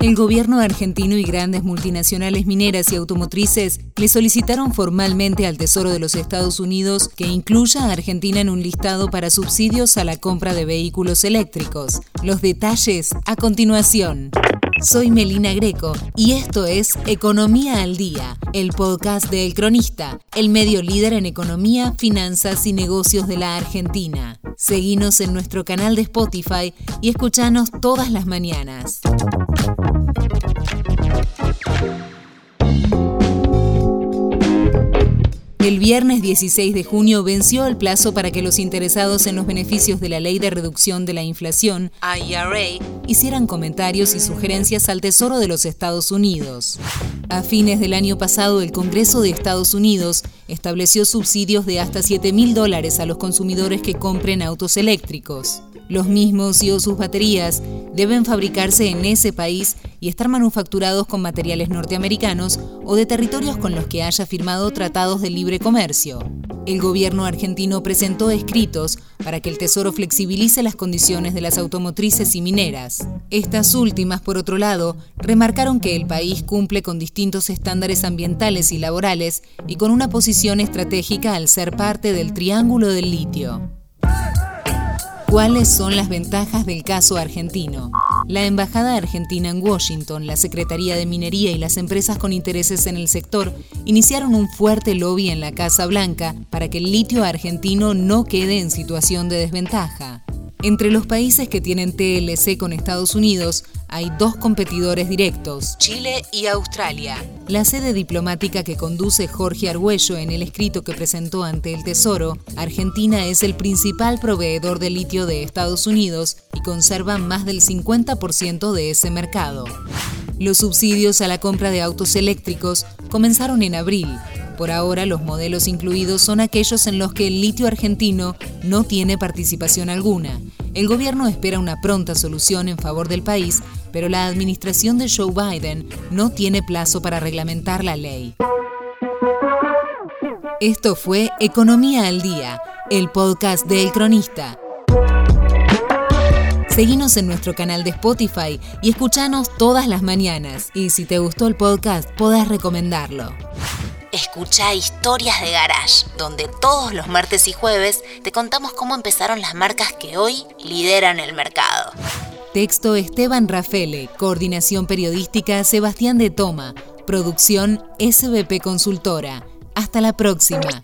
El gobierno argentino y grandes multinacionales mineras y automotrices le solicitaron formalmente al Tesoro de los Estados Unidos que incluya a Argentina en un listado para subsidios a la compra de vehículos eléctricos. Los detalles a continuación. Soy Melina Greco y esto es Economía al Día, el podcast de El Cronista, el medio líder en economía, finanzas y negocios de la Argentina. Seguinos en nuestro canal de Spotify y escuchanos todas las mañanas. El viernes 16 de junio venció el plazo para que los interesados en los beneficios de la Ley de Reducción de la Inflación, IRA, hicieran comentarios y sugerencias al Tesoro de los Estados Unidos. A fines del año pasado, el Congreso de Estados Unidos estableció subsidios de hasta 7 mil dólares a los consumidores que compren autos eléctricos. Los mismos y o sus baterías deben fabricarse en ese país y estar manufacturados con materiales norteamericanos o de territorios con los que haya firmado tratados de libre comercio. El gobierno argentino presentó escritos para que el Tesoro flexibilice las condiciones de las automotrices y mineras. Estas últimas, por otro lado, remarcaron que el país cumple con distintos estándares ambientales y laborales y con una posición estratégica al ser parte del Triángulo del Litio. ¿Cuáles son las ventajas del caso argentino? La Embajada Argentina en Washington, la Secretaría de Minería y las empresas con intereses en el sector iniciaron un fuerte lobby en la Casa Blanca para que el litio argentino no quede en situación de desventaja. Entre los países que tienen TLC con Estados Unidos hay dos competidores directos, Chile y Australia. La sede diplomática que conduce Jorge Argüello en el escrito que presentó ante el Tesoro, Argentina es el principal proveedor de litio de Estados Unidos y conserva más del 50% de ese mercado. Los subsidios a la compra de autos eléctricos comenzaron en abril por ahora, los modelos incluidos son aquellos en los que el litio argentino no tiene participación alguna. El gobierno espera una pronta solución en favor del país, pero la administración de Joe Biden no tiene plazo para reglamentar la ley. Esto fue Economía al Día, el podcast de El Cronista. Seguinos en nuestro canal de Spotify y escuchanos todas las mañanas. Y si te gustó el podcast, podés recomendarlo. Escucha Historias de Garage, donde todos los martes y jueves te contamos cómo empezaron las marcas que hoy lideran el mercado. Texto Esteban Rafele, coordinación periodística Sebastián de Toma, producción SBP Consultora. Hasta la próxima.